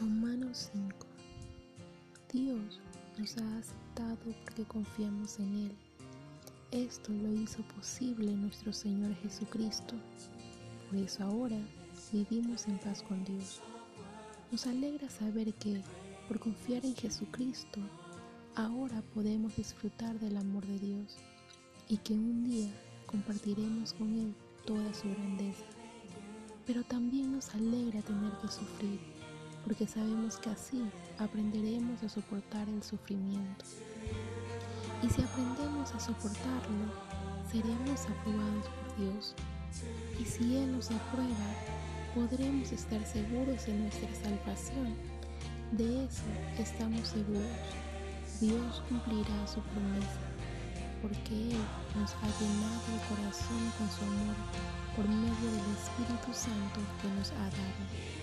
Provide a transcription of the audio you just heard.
Romanos 5 Dios nos ha aceptado porque confiamos en Él. Esto lo hizo posible nuestro Señor Jesucristo. Por eso ahora vivimos en paz con Dios. Nos alegra saber que, por confiar en Jesucristo, ahora podemos disfrutar del amor de Dios y que un día compartiremos con Él toda su grandeza. Pero también nos alegra tener que sufrir porque sabemos que así aprenderemos a soportar el sufrimiento. Y si aprendemos a soportarlo, seremos aprobados por Dios. Y si Él nos aprueba, podremos estar seguros de nuestra salvación. De eso estamos seguros. Dios cumplirá su promesa, porque Él nos ha llenado el corazón con su amor por medio del Espíritu Santo que nos ha dado.